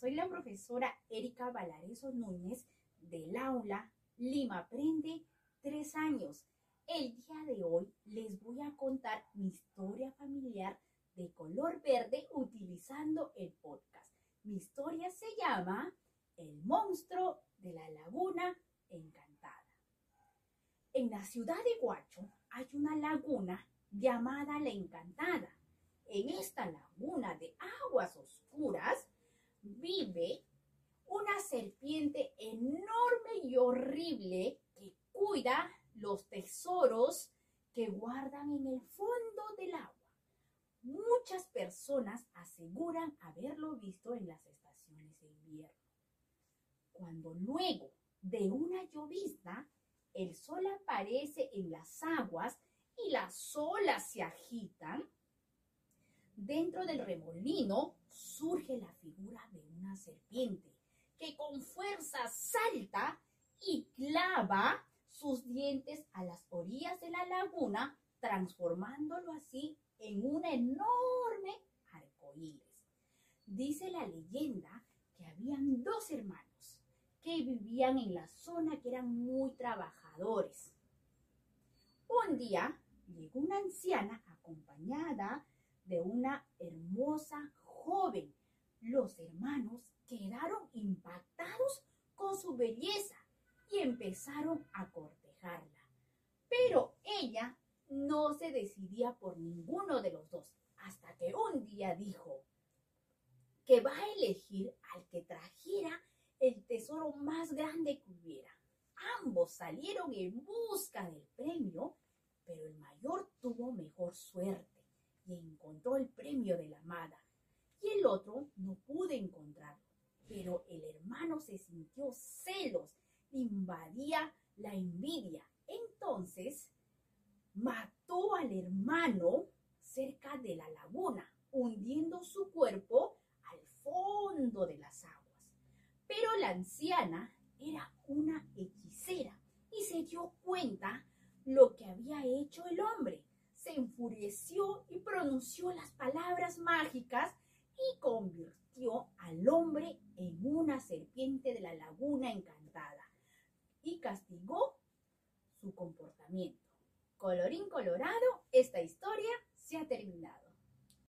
soy la profesora Erika Valareso Núñez del aula Lima Aprende tres años. El día de hoy les voy a contar mi historia familiar de color verde utilizando el podcast. Mi historia se llama El monstruo de la laguna encantada. En la ciudad de Guacho hay una laguna llamada La Encantada. En esta laguna de aguas oscuras vive una serpiente enorme y horrible que cuida los tesoros que guardan en el fondo del agua. Muchas personas aseguran haberlo visto en las estaciones de invierno. Cuando luego de una llovizna, el sol aparece en las aguas y las olas se agitan, dentro del remolino surge la figura de una serpiente que con fuerza salta y clava sus dientes a las orillas de la laguna, transformándolo así en un enorme arcoíris. Dice la leyenda que habían dos hermanos que vivían en la zona que eran muy trabajadores. Un día llegó una anciana acompañada de una hermosa joven. Los hermanos quedaron impactados con su belleza y empezaron a cortejarla. Pero ella no se decidía por ninguno de los dos, hasta que un día dijo que va a elegir al que trajera el tesoro más grande que hubiera. Ambos salieron en busca del premio, pero el mayor tuvo mejor suerte y encontró el premio de la amada, y el otro no pudo encontrarlo. Pero el hermano se sintió celos, invadía la envidia. Entonces mató al hermano cerca de la laguna, hundiendo su cuerpo al fondo de las aguas. Pero la anciana era una hechicera y se dio cuenta lo que había hecho el hombre se enfureció y pronunció las palabras mágicas y convirtió al hombre en una serpiente de la laguna encantada y castigó su comportamiento. Colorín colorado, esta historia se ha terminado.